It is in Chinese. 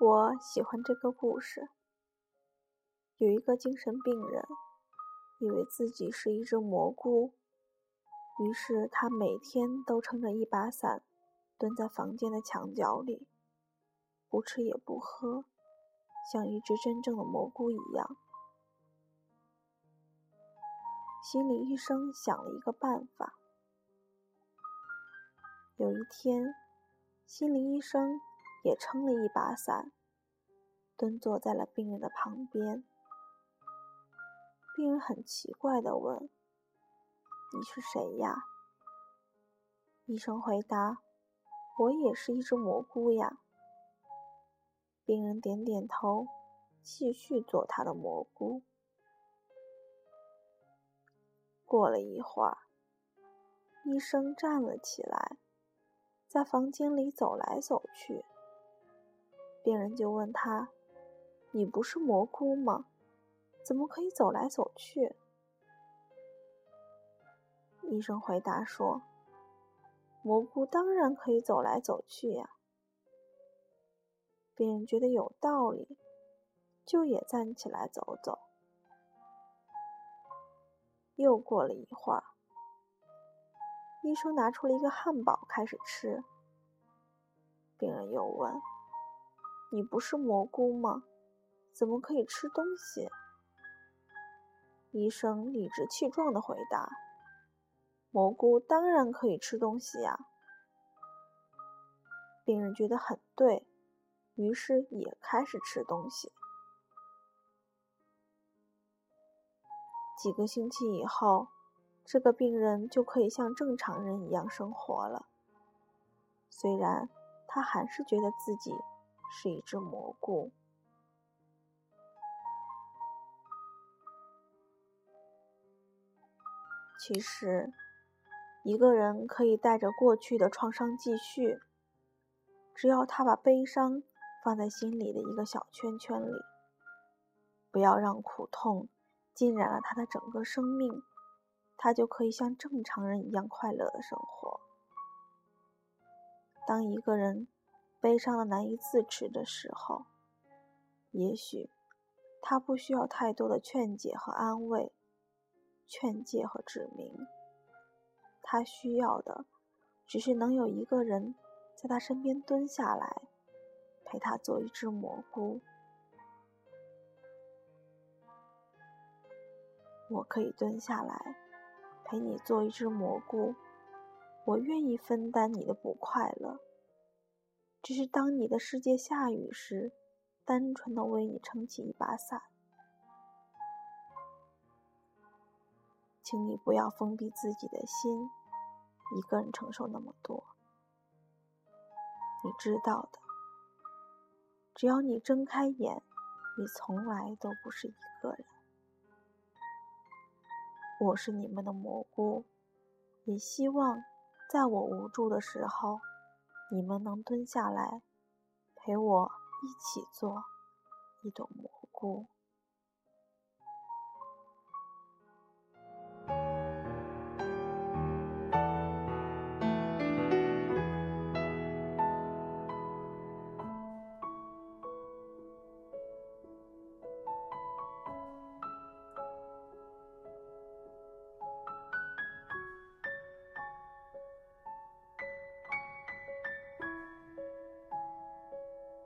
我喜欢这个故事。有一个精神病人，以为自己是一只蘑菇，于是他每天都撑着一把伞，蹲在房间的墙角里，不吃也不喝，像一只真正的蘑菇一样。心理医生想了一个办法。有一天，心理医生。也撑了一把伞，蹲坐在了病人的旁边。病人很奇怪的问：“你是谁呀？”医生回答：“我也是一只蘑菇呀。”病人点点头，继续做他的蘑菇。过了一会儿，医生站了起来，在房间里走来走去。病人就问他：“你不是蘑菇吗？怎么可以走来走去？”医生回答说：“蘑菇当然可以走来走去呀。”病人觉得有道理，就也站起来走走。又过了一会儿，医生拿出了一个汉堡开始吃。病人又问。你不是蘑菇吗？怎么可以吃东西？医生理直气壮的回答：“蘑菇当然可以吃东西呀。”病人觉得很对，于是也开始吃东西。几个星期以后，这个病人就可以像正常人一样生活了。虽然他还是觉得自己。是一只蘑菇。其实，一个人可以带着过去的创伤继续，只要他把悲伤放在心里的一个小圈圈里，不要让苦痛浸染了他的整个生命，他就可以像正常人一样快乐的生活。当一个人。悲伤的难以自持的时候，也许他不需要太多的劝解和安慰，劝诫和指明。他需要的只是能有一个人在他身边蹲下来，陪他做一只蘑菇。我可以蹲下来陪你做一只蘑菇，我愿意分担你的不快乐。只是当你的世界下雨时，单纯的为你撑起一把伞，请你不要封闭自己的心，一个人承受那么多。你知道的，只要你睁开眼，你从来都不是一个人。我是你们的蘑菇，也希望在我无助的时候。你们能蹲下来陪我一起做一朵蘑菇？